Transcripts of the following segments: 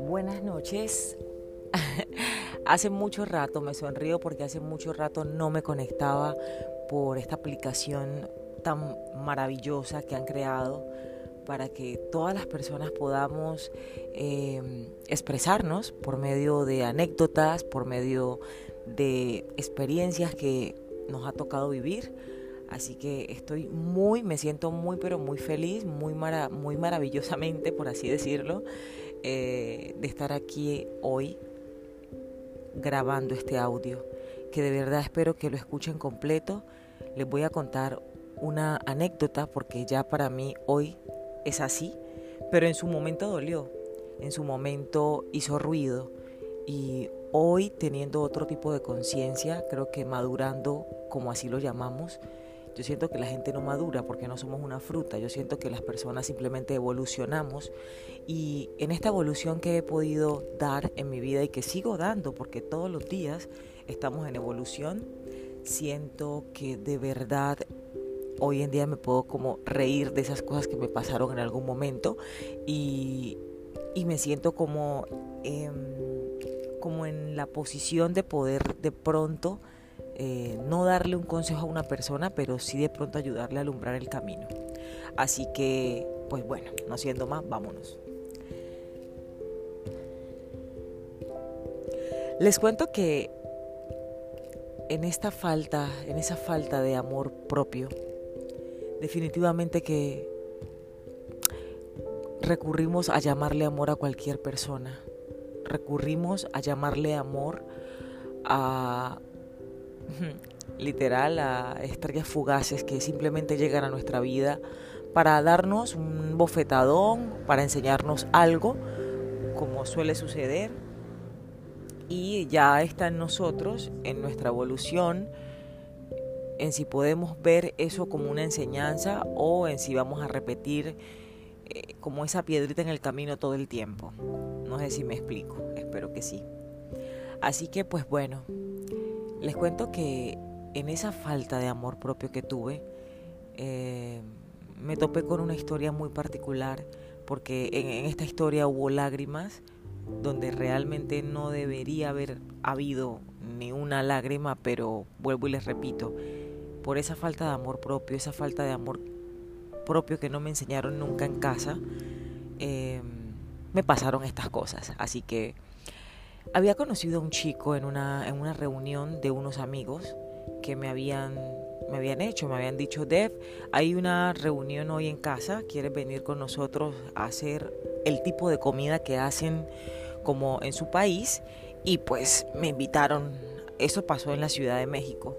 Buenas noches. hace mucho rato me sonrío porque hace mucho rato no me conectaba por esta aplicación tan maravillosa que han creado para que todas las personas podamos em, expresarnos por medio de anécdotas, por medio de experiencias que nos ha tocado vivir. Así que estoy muy, me siento muy, pero muy feliz, muy, muy maravillosamente, por así decirlo, eh, de estar aquí hoy grabando este audio, que de verdad espero que lo escuchen completo. Les voy a contar una anécdota porque ya para mí hoy es así, pero en su momento dolió, en su momento hizo ruido y hoy teniendo otro tipo de conciencia, creo que madurando, como así lo llamamos, yo siento que la gente no madura porque no somos una fruta, yo siento que las personas simplemente evolucionamos. Y en esta evolución que he podido dar en mi vida y que sigo dando porque todos los días estamos en evolución, siento que de verdad hoy en día me puedo como reír de esas cosas que me pasaron en algún momento y, me siento como, em, como en la posición de poder de pronto eh, no darle un consejo a una persona, pero sí de pronto ayudarle a alumbrar el camino. Así que, pues bueno, no siendo más, vámonos. Les cuento que en esta falta, en esa falta de amor propio, definitivamente que recurrimos a llamarle amor a cualquier persona. Recurrimos a llamarle amor a literal a estrellas fugaces que simplemente llegan a nuestra vida para darnos un bofetadón, para enseñarnos algo, como suele suceder. Y ya está en nosotros, en nuestra evolución, en si podemos ver eso como una enseñanza o en si vamos a repetir eh, como esa piedrita en el camino todo el tiempo. No sé si me explico, espero que sí. Así que pues bueno, les cuento que en esa falta de amor propio que tuve, eh, me topé con una historia muy particular, porque en esta historia hubo lágrimas, donde realmente no debería haber habido ni una lágrima, pero vuelvo y les repito, por esa falta de amor propio, esa falta de amor propio que no me enseñaron nunca en casa, em, me pasaron estas cosas. Así que había conocido a un chico en una, en una reunión de unos amigos que me habían, me habían hecho, me habían dicho, Dev, hay una reunión hoy en casa, ¿quieres venir con nosotros a hacer el tipo de comida que hacen como en su país? Y pues me invitaron, eso pasó en la Ciudad de México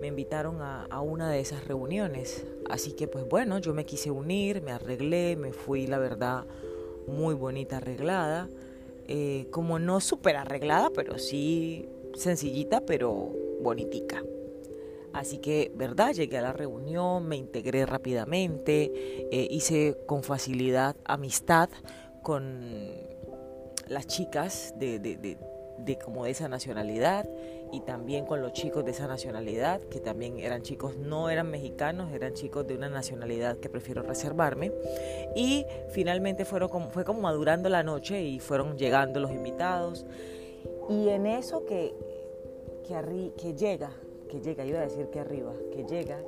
me invitaron a, una de esas reuniones. Así que pues bueno, yo me quise unir, me arreglé, me fui, la verdad, muy bonita arreglada. Eh, como no súper arreglada, pero sí sencillita, pero bonitica. Así que, ¿verdad? Llegué a la reunión, me integré rápidamente, eh, hice con facilidad amistad con las chicas de, de, de como de esa nacionalidad y también con los chicos de esa nacionalidad, que también eran chicos, no eran mexicanos, eran chicos de una nacionalidad que prefiero reservarme. Y finalmente fueron fue como madurando la noche y fueron llegando los invitados. Y en eso que, que, que llega, que llega, iba a decir que arriba, que llega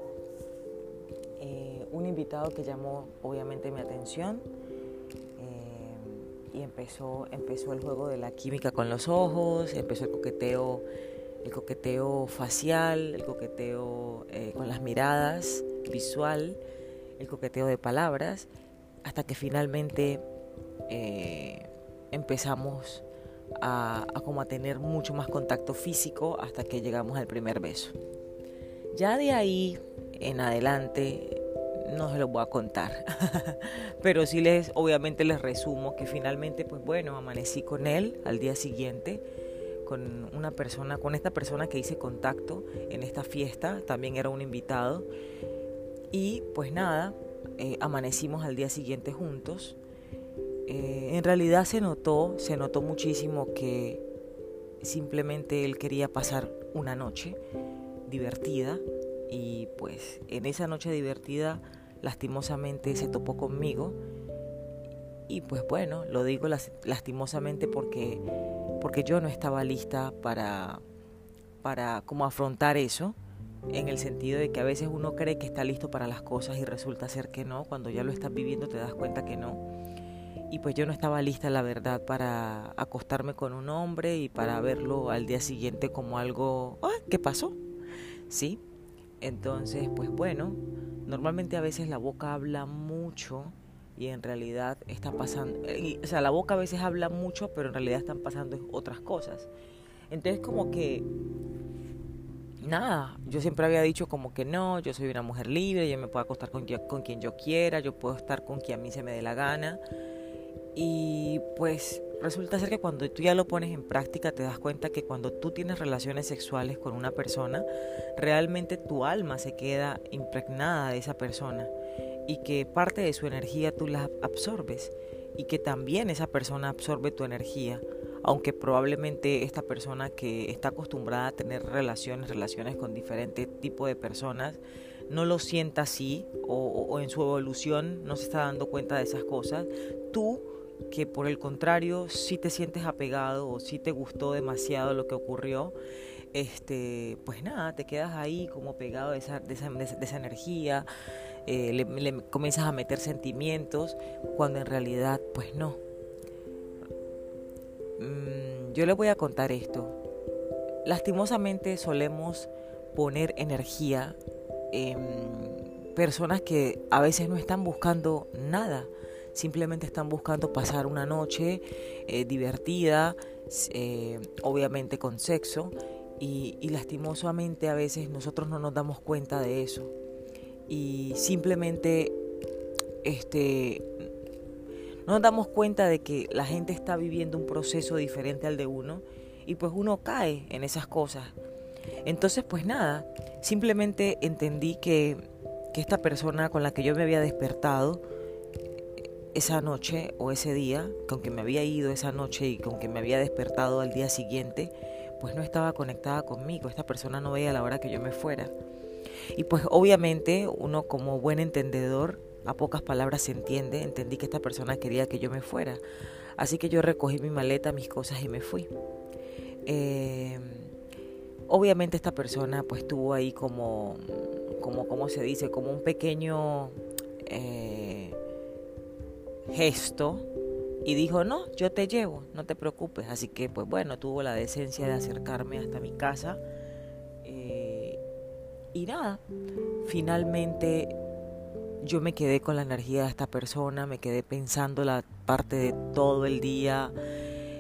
eh, un invitado que llamó obviamente mi atención y empezó, empezó el juego de la química con los ojos, empezó el coqueteo, el coqueteo facial, el coqueteo eh, con las miradas, visual, el coqueteo de palabras, hasta que finalmente eh, empezamos a, a, como a tener mucho más contacto físico hasta que llegamos al primer beso. Ya de ahí en adelante no se los voy a contar. Pero sí les, obviamente les resumo que finalmente, pues bueno, amanecí con él al día siguiente, con una persona, con esta persona que hice contacto en esta fiesta, también era un invitado. Y pues nada, eh, amanecimos al día siguiente juntos. Eh, en realidad se notó, se notó muchísimo que simplemente él quería pasar una noche divertida y pues en esa noche divertida lastimosamente se topó conmigo. Y pues bueno, lo digo lastimosamente porque, porque yo no estaba lista para, para como afrontar eso, en el sentido de que a veces uno cree que está listo para las cosas y resulta ser que no, cuando ya lo estás viviendo te das cuenta que no. Y pues yo no estaba lista, la verdad, para acostarme con un hombre y para verlo al día siguiente como algo, ah, ¿qué pasó? ¿Sí? Entonces, pues bueno, normalmente a veces la boca habla mucho y en realidad está pasando, o sea, la boca a veces habla mucho, pero en realidad están pasando otras cosas. Entonces como que, nada, yo siempre había dicho como que no, yo soy una mujer libre, yo me puedo acostar con, con quien yo quiera, yo puedo estar con quien a mí se me dé la gana. Y pues resulta ser que cuando tú ya lo pones en práctica te das cuenta que cuando tú tienes relaciones sexuales con una persona, realmente tu alma se queda impregnada de esa persona y que parte de su energía tú la absorbes y que también esa persona absorbe tu energía, aunque probablemente esta persona que está acostumbrada a tener relaciones, relaciones con diferentes tipos de personas, no lo sienta así o, o en su evolución no se está dando cuenta de esas cosas, tú que por el contrario si te sientes apegado o si te gustó demasiado lo que ocurrió, este, pues nada, te quedas ahí como pegado de esa, de esa, energía, eh, le, comienzas a meter sentimientos cuando en realidad pues no. Mm, yo les voy a contar esto. Lastimosamente solemos poner energía en personas que a veces no están buscando nada simplemente están buscando pasar una noche eh, divertida, eh, obviamente con sexo, y, y, lastimosamente a veces nosotros no nos damos cuenta de eso. Y simplemente este, no nos damos cuenta de que la gente está viviendo un proceso diferente al de uno y pues uno cae en esas cosas. Entonces pues nada, simplemente entendí que, que esta persona con la que yo me había despertado, esa noche o ese día, con que me había ido esa noche y con que me había despertado al día siguiente, pues no estaba conectada conmigo, esta persona no veía la hora que yo me fuera. Y pues obviamente uno como buen entendedor, a pocas palabras se entiende, entendí que esta persona quería que yo me fuera. Así que yo recogí mi maleta, mis cosas y me fui. Eh, obviamente esta persona pues tuvo ahí como, como, ¿cómo se dice? Como un pequeño... Eh, gesto y dijo, no, yo te llevo, no te preocupes. Así que pues bueno, tuvo la decencia de acercarme hasta mi casa. Eh, y nada, finalmente yo me quedé con la energía de esta persona, me quedé pensando la parte de todo el día.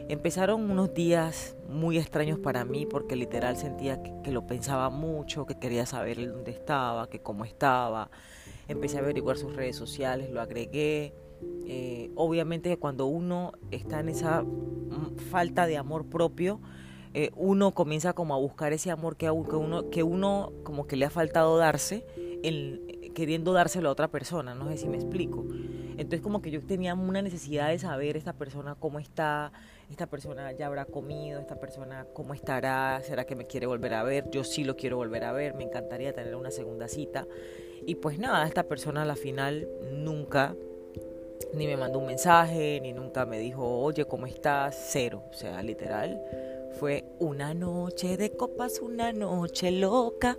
Empezaron unos días muy extraños para mí porque literal sentía que, lo pensaba mucho, que quería saber dónde estaba, que cómo estaba. Empecé a averiguar sus redes sociales, lo agregué eh, obviamente cuando uno está en esa mm, falta de amor propio, eh, uno comienza como a buscar ese amor que, uno, que uno como que le ha faltado darse, queriendo dárselo a otra persona, no sé si me explico. Entonces como que yo tenía una necesidad de saber esta persona cómo está, esta persona ya habrá comido, esta persona cómo estará, será que me quiere volver a ver, yo sí lo quiero volver a ver, me encantaría tener una segunda cita. Y pues nada, esta persona a la final nunca ni me mandó un mensaje, ni nunca me dijo, oye, ¿cómo estás? Cero, o sea, literal. Fue una noche de copas, una noche loca.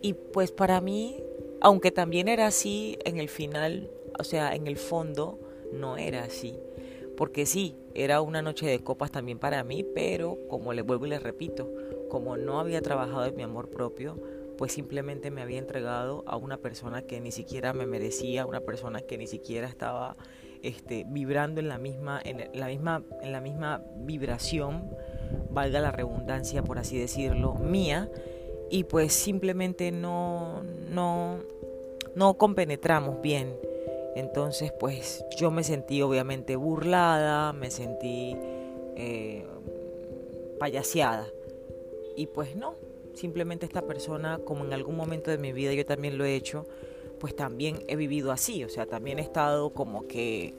Y pues para mí, aunque también era así, en el final, o sea, en el fondo, no era así. Porque sí, era una noche de copas también para mí, pero como le vuelvo y le repito, como no había trabajado en mi amor propio, pues simplemente me había entregado a una persona que ni siquiera me merecía, una persona que ni siquiera estaba este, vibrando en la misma, en la misma, en la misma vibración, valga la redundancia por así decirlo, mía, y pues simplemente no, no, no compenetramos bien. Entonces, pues yo me sentí obviamente burlada, me sentí eh, payaseada. Y pues no, simplemente esta persona, como en algún momento de mi vida yo también lo he hecho, pues también he vivido así, o sea, también he estado como que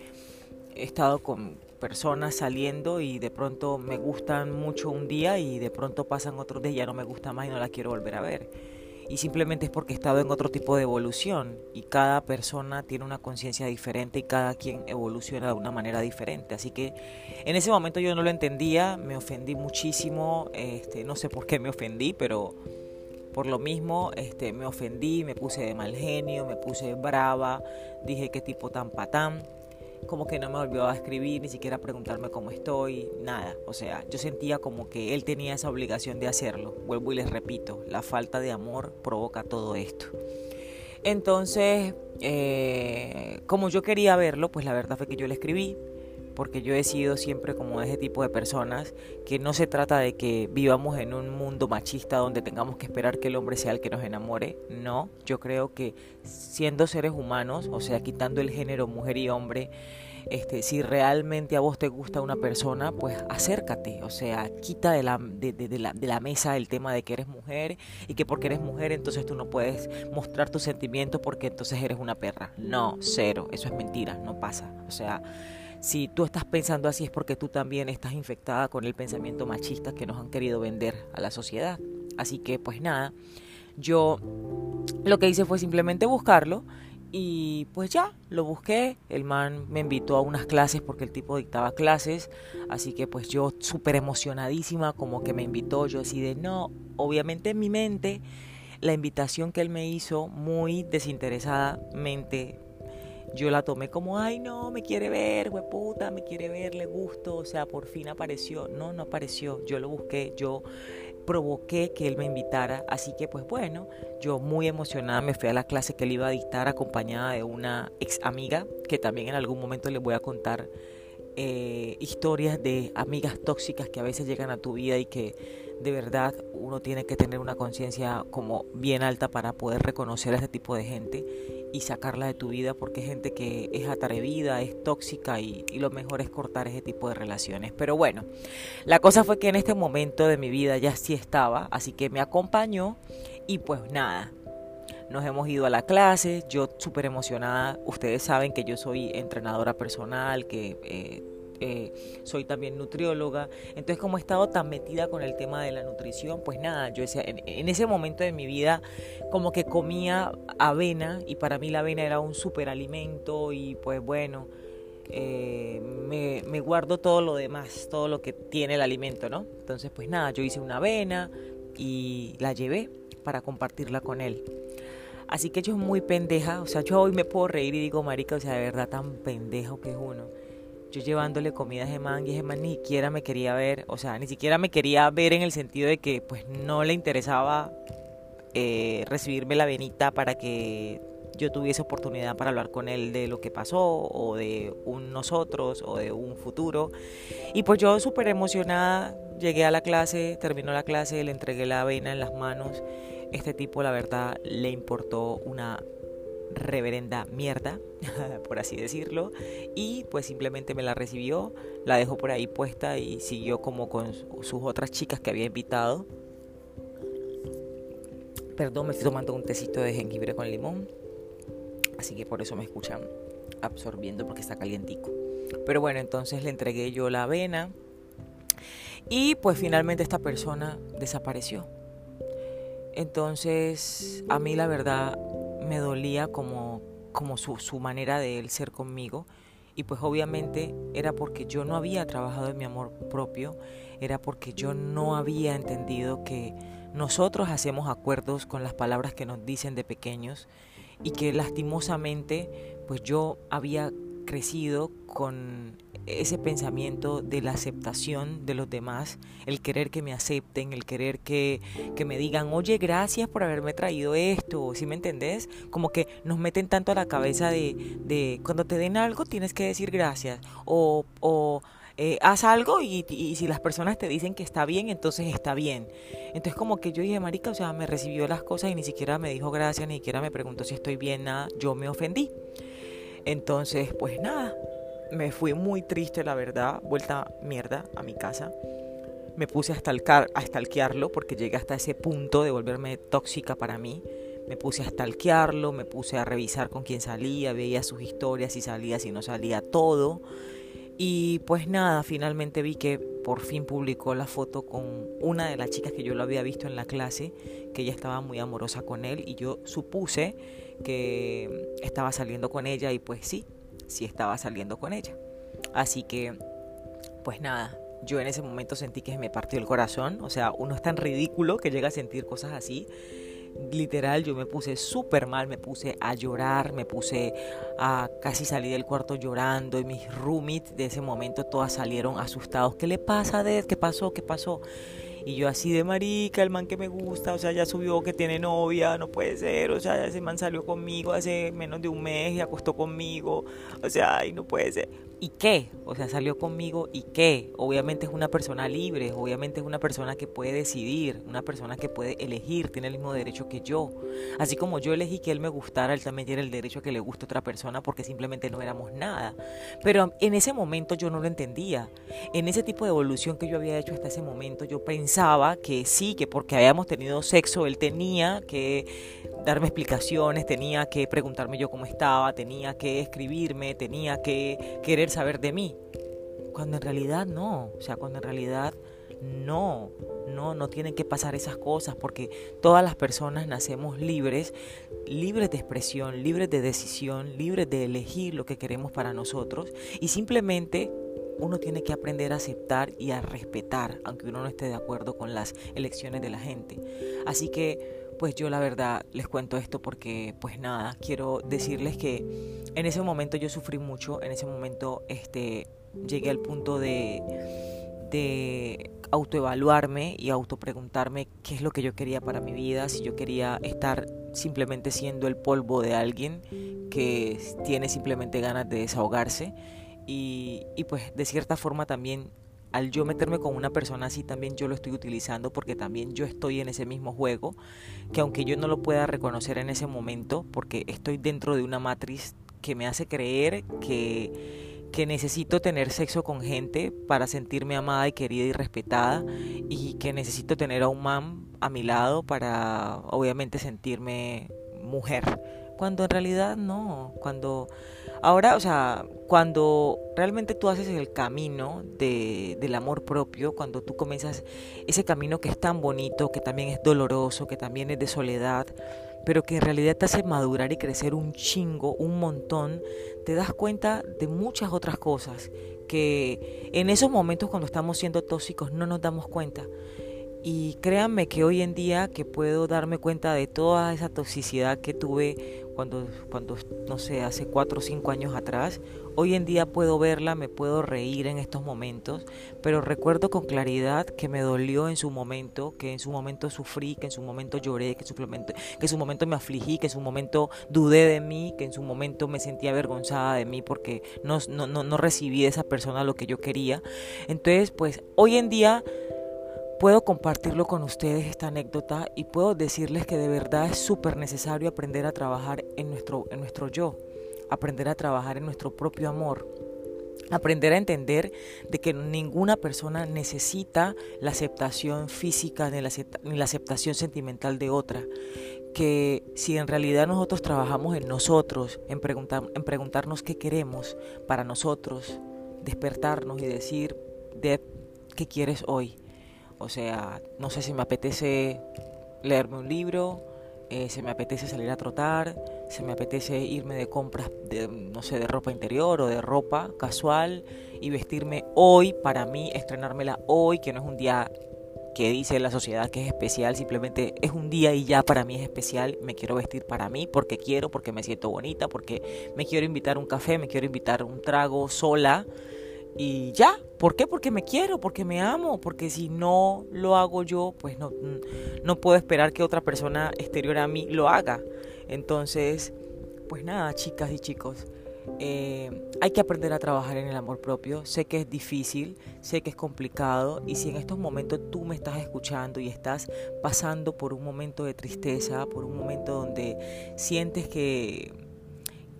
he estado con personas saliendo y de pronto me gustan mucho un día y de pronto pasan otros días ya no me gusta más y no la quiero volver a ver. Y simplemente es porque he estado en otro tipo de evolución y cada persona tiene una conciencia diferente y cada quien evoluciona de una manera diferente. Así que en ese momento yo no lo entendía, me ofendí muchísimo, este, no sé por qué me ofendí, pero por lo mismo este, me ofendí, me puse de mal genio, me puse brava, dije qué tipo tan patán como que no me volvió a escribir, ni siquiera a preguntarme cómo estoy, nada. O sea, yo sentía como que él tenía esa obligación de hacerlo. Vuelvo y les repito, la falta de amor provoca todo esto. Entonces, eh, como yo quería verlo, pues la verdad fue que yo le escribí, porque yo he sido siempre como ese tipo de personas, que no se trata de que vivamos en un mundo machista donde tengamos que esperar que el hombre sea el que nos enamore, no, yo creo que siendo seres humanos, o sea, quitando el género mujer y hombre, este, si realmente a vos te gusta una persona, pues acércate, o sea, quita de la, de, la, de la mesa el tema de que eres mujer y que porque eres mujer entonces tú no puedes mostrar tus sentimientos porque entonces eres una perra. No, cero, eso es mentira, no pasa. O sea, si tú estás pensando así es porque tú también estás infectada con el pensamiento machista que nos han querido vender a la sociedad. Así que pues nada, yo lo que hice fue simplemente buscarlo y pues ya, lo busqué, el man me invitó a unas clases porque el tipo dictaba clases, así que pues yo súper emocionadísima como que me invitó, yo así de no, obviamente en mi mente la invitación que él me hizo muy desinteresadamente yo la tomé como, ay no, me quiere ver, puta, me quiere ver, le gusto, o sea, por fin apareció. No, no apareció, yo lo busqué, yo provoqué que él me invitara, así que pues bueno, yo muy emocionada me fui a la clase que él iba a dictar acompañada de una ex amiga, que también en algún momento les voy a contar eh, historias de amigas tóxicas que a veces llegan a tu vida y que de verdad uno tiene que tener una conciencia como bien alta para poder reconocer a ese tipo de gente y sacarla de tu vida porque es gente que es atrevida, es tóxica y, lo mejor es cortar ese tipo de relaciones. Pero bueno, la cosa fue que en este momento de mi vida ya sí estaba, así que me acompañó y pues nada. Nos hemos ido a la clase, yo súper emocionada. Ustedes saben que yo soy entrenadora personal, que eh, soy también nutrióloga. Entonces, como he estado tan metida con el tema de la nutrición, pues nada, yo en, ese momento de mi vida, como que comía avena y para mí la avena era un superalimento y pues bueno. Eh, me, me, guardo todo lo demás, todo lo que tiene el alimento, ¿no? Entonces, pues nada, yo hice una avena y la llevé para compartirla con él. Así que yo muy pendeja, o sea, yo hoy me puedo reír y digo, marica, o sea, de verdad tan pendejo que es uno yo llevándole comida a Gemán y Gemán ni siquiera me quería ver, o sea, ni siquiera me quería ver en el sentido de que pues no le interesaba eh, recibirme la venita para que yo tuviese oportunidad para hablar con él de lo que pasó o de un nosotros o de un futuro. Y pues yo súper emocionada llegué a la clase, terminó la clase, le entregué la avena en las manos. Este tipo la verdad le importó una reverenda mierda, por así decirlo, y pues simplemente me la recibió, la dejó por ahí puesta y siguió como con sus otras chicas que había invitado. Perdón, me estoy tomando un tecito de jengibre con limón, así que por eso me escuchan absorbiendo porque está calientico. Pero bueno, entonces le entregué yo la avena y pues finalmente esta persona desapareció. Entonces, a mí la verdad me dolía como, como su, su manera de él ser conmigo. Y pues obviamente era porque yo no había trabajado en mi amor propio, era porque yo no había entendido que nosotros hacemos acuerdos con las palabras que nos dicen de pequeños y que lastimosamente pues yo había crecido con ese pensamiento de la aceptación de los demás, el querer que me acepten, el querer que, que me digan, oye, gracias por haberme traído esto, ¿sí me entendés? Como que nos meten tanto a la cabeza de, de cuando te den algo tienes que decir gracias, o, o eh, haz algo y, y, si las personas te dicen que está bien, entonces está bien. Entonces como que yo dije, marica, o sea, me recibió las cosas y ni siquiera me dijo gracias, ni siquiera me preguntó si estoy bien, nada, yo me ofendí. Entonces, pues nada, me fui muy triste, la verdad, vuelta mierda a mi casa. Me puse a, stalcar, a stalkearlo porque llegué hasta ese punto de volverme tóxica para mí. Me puse a stalkearlo, me puse a revisar con quién salía, veía sus historias, si salía, si no salía, todo. Y pues nada, finalmente vi que por fin publicó la foto con una de las chicas que yo lo había visto en la clase, que ella estaba muy amorosa con él y yo supuse que estaba saliendo con ella y pues sí, sí estaba saliendo con ella. Así que, pues nada, yo en ese momento sentí que me partió el corazón, o sea, uno es tan ridículo que llega a sentir cosas así literal yo me puse súper mal, me puse a llorar, me puse a casi salir del cuarto llorando y mis roomies de ese momento todas salieron asustados. ¿Qué le pasa, Ded? ¿Qué pasó? ¿Qué pasó? Y yo así de marica, el man que me gusta, o sea, ya subió que tiene novia, no puede ser, o sea, ese man salió conmigo hace menos de un mes y acostó conmigo, o sea, ay, no puede ser. ¿Y qué? O sea, salió conmigo y qué? Obviamente es una persona libre, obviamente es una persona que puede decidir, una persona que puede elegir, tiene el mismo derecho que yo. Así como yo elegí que él me gustara, él también tiene el derecho a que le guste otra persona porque simplemente no éramos nada. Pero en ese momento yo no lo entendía. En ese tipo de evolución que yo había hecho hasta ese momento, yo que sí, que porque habíamos tenido sexo, él tenía que darme explicaciones, tenía que preguntarme yo cómo estaba, tenía que escribirme, tenía que querer saber de mí. Cuando en realidad no, o sea, cuando en realidad no, no, no tienen que pasar esas cosas porque todas las personas nacemos libres, libres de expresión, libres de decisión, libres de elegir lo que queremos para nosotros y simplemente uno tiene que aprender a aceptar y a respetar, aunque uno no esté de acuerdo con las elecciones de la gente. Así que pues yo la verdad les cuento esto porque pues nada, quiero decirles que en ese momento yo sufrí mucho, en ese momento este llegué al punto de de autoevaluarme y autopreguntarme qué es lo que yo quería para mi vida, si yo quería estar simplemente siendo el polvo de alguien que tiene simplemente ganas de desahogarse y, pues de cierta forma también al yo meterme con una persona así también yo lo estoy utilizando porque también yo estoy en ese mismo juego, que aunque yo no lo pueda reconocer en ese momento, porque estoy dentro de una matriz que me hace creer que, que necesito tener sexo con gente para sentirme amada y querida y respetada y que necesito tener a un man a mi lado para obviamente sentirme mujer, cuando en realidad no, cuando Ahora, o sea, cuando realmente tú haces el camino de, del amor propio, cuando tú comienzas ese camino que es tan bonito, que también es doloroso, que también es de soledad, pero que en realidad te hace madurar y crecer un chingo, un montón, te das cuenta de muchas otras cosas que en esos momentos cuando estamos siendo tóxicos no nos damos cuenta. Y créanme que hoy en día que puedo darme cuenta de toda esa toxicidad que tuve cuando, cuando no sé, hace cuatro o cinco años atrás, hoy en día puedo verla, me puedo reír en estos momentos, pero recuerdo con claridad que me dolió en su momento, que en su momento sufrí, que en su momento lloré, que en su momento, que en su momento me afligí, que en su momento dudé de mí, que en su momento me sentía avergonzada de mí porque no, no, no, no recibí de esa persona lo que yo quería. Entonces, pues hoy en día puedo compartirlo con ustedes esta anécdota y puedo decirles que de verdad es súper necesario aprender a trabajar en nuestro, en nuestro yo, aprender a trabajar en nuestro propio amor, aprender a entender de que ninguna persona necesita la aceptación física ni la, aceptación sentimental de otra, que si en realidad nosotros trabajamos en nosotros, en, en preguntarnos qué queremos para nosotros, despertarnos y decir, de ¿qué quieres hoy? O sea, no sé si me apetece leerme un libro, eh, se me apetece salir a trotar, se me apetece irme de compras de, no sé, de ropa interior o de ropa casual y vestirme hoy para mí, estrenármela hoy, que no es un día que dice la sociedad que es especial, simplemente es un día y ya para mí es especial, me quiero vestir para mí porque quiero, porque me siento bonita, porque me quiero invitar un café, me quiero invitar un trago sola y ya, ¿por qué? Porque me quiero, porque me amo, porque si no lo hago yo, pues no, no puedo esperar que otra persona exterior a mí lo haga. Entonces, pues nada, chicas y chicos, eh, hay que aprender a trabajar en el amor propio. Sé que es difícil, sé que es complicado y si en estos momentos tú me estás escuchando y estás pasando por un momento de tristeza, por un momento donde sientes que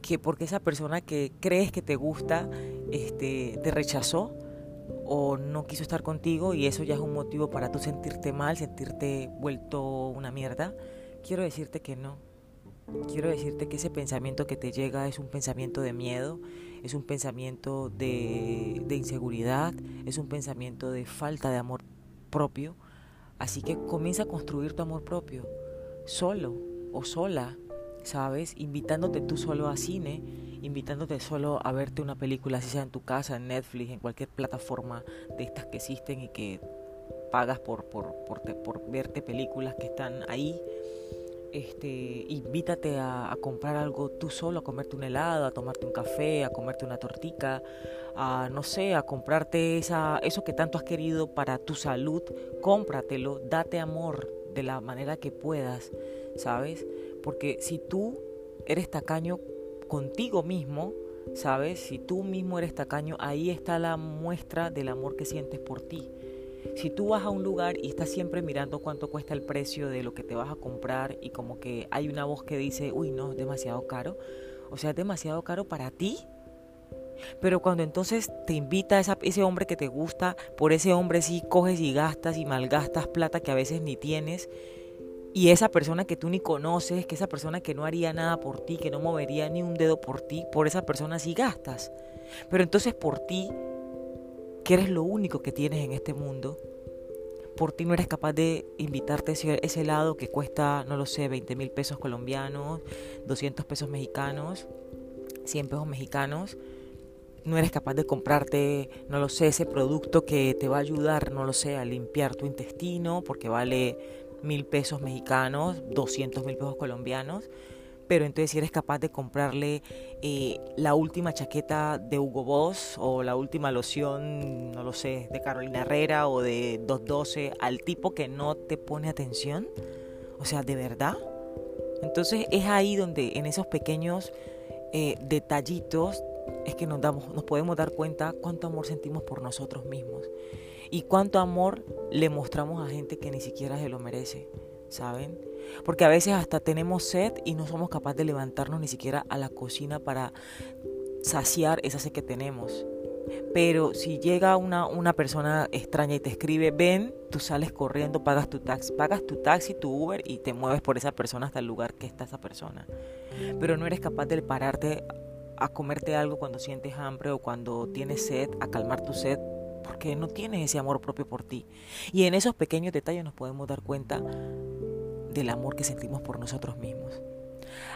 que porque esa persona que crees que te gusta este, te rechazó o no quiso estar contigo y eso ya es un motivo para tú sentirte mal, sentirte vuelto una mierda, quiero decirte que no, quiero decirte que ese pensamiento que te llega es un pensamiento de miedo, es un pensamiento de, de inseguridad, es un pensamiento de falta de amor propio. Así que comienza a construir tu amor propio, solo o sola, ¿sabes? Invitándote tú solo a cine, invitándote solo a verte una película, si sea en tu casa, en Netflix, en cualquier plataforma de estas que existen y que pagas por, por, por, por verte películas que están ahí este, invítate a, comprar algo tú solo, a comerte un helado, a tomarte un café, a comerte una tortica, a no sé, a comprarte esa, eso que tanto has querido para tu salud, cómpratelo, date amor de la manera que puedas, ¿sabes? Porque si tú eres tacaño contigo mismo, ¿sabes? Si tú mismo eres tacaño, ahí está la muestra del amor que sientes por ti. Si tú vas a un lugar y estás siempre mirando cuánto cuesta el precio de lo que te vas a comprar y como que hay una voz que dice, uy, no, es demasiado caro, o sea, es demasiado caro para ti. Pero cuando entonces te invita a ese hombre que te gusta, por ese hombre sí coges y gastas y malgastas plata que a veces ni tienes, y esa persona que tú ni conoces, que esa persona que no haría nada por ti, que no movería ni un dedo por ti, por esa persona sí gastas. Pero entonces por ti que eres lo único que tienes en este mundo, por ti no eres capaz de invitarte ese, ese helado que cuesta, no lo sé, 20 mil pesos colombianos, 200 pesos mexicanos, 100 pesos mexicanos, no eres capaz de comprarte, no lo sé, ese producto que te va a ayudar, no lo sé, a limpiar tu intestino porque vale mil pesos mexicanos, 200 mil pesos colombianos pero entonces si eres capaz de comprarle eh, la última chaqueta de Hugo Boss o la última loción, no lo sé, de Carolina Herrera o de 212 al tipo que no te pone atención, o sea, de verdad. Entonces es ahí donde en esos pequeños eh, detallitos es que nos damos, nos podemos dar cuenta cuánto amor sentimos por nosotros mismos y cuánto amor le mostramos a gente que ni siquiera se lo merece, ¿saben? Porque a veces hasta tenemos sed y no somos capaces de levantarnos ni siquiera a la cocina para saciar esa sed que tenemos. Pero si llega una, una persona extraña y te escribe, ven, tú sales corriendo, pagas tu taxi, pagas tu taxi, tu Uber y te mueves por esa persona hasta el lugar que está esa persona. Pero no eres capaz de pararte a comerte algo cuando sientes hambre o cuando tienes sed, a calmar tu sed, porque no tienes ese amor propio por ti. Y en esos pequeños detalles nos podemos dar cuenta del amor que sentimos por nosotros mismos.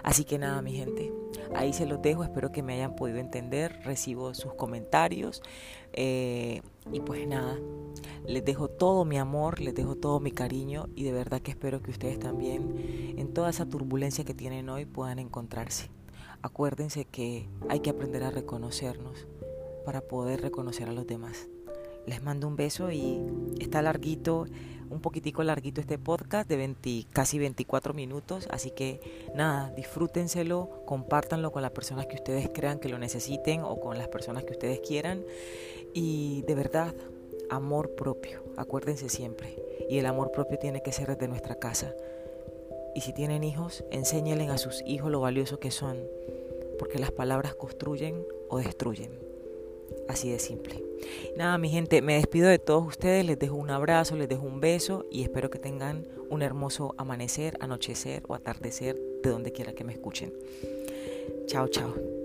Así que nada, mi gente, ahí se los dejo, espero que me hayan podido entender, recibo sus comentarios eh, y pues nada, les dejo todo mi amor, les dejo todo mi cariño y de verdad que espero que ustedes también en toda esa turbulencia que tienen hoy puedan encontrarse. Acuérdense que hay que aprender a reconocernos para poder reconocer a los demás. Les mando un beso y está larguito un poquitico larguito este podcast de casi 24 minutos, así que nada, disfrútenselo, compártanlo con las personas que ustedes crean que lo necesiten o con las personas que ustedes quieran y de verdad, amor propio, acuérdense siempre, y el amor propio tiene que ser desde nuestra casa. Y si tienen hijos, enséñenle a sus hijos lo valioso que son, porque las palabras construyen o destruyen. Así de simple. Nada, mi gente, me despido de todos ustedes, les dejo un abrazo, les dejo un beso y espero que tengan un hermoso amanecer, anochecer o atardecer de donde quiera que me escuchen. Chao, chao.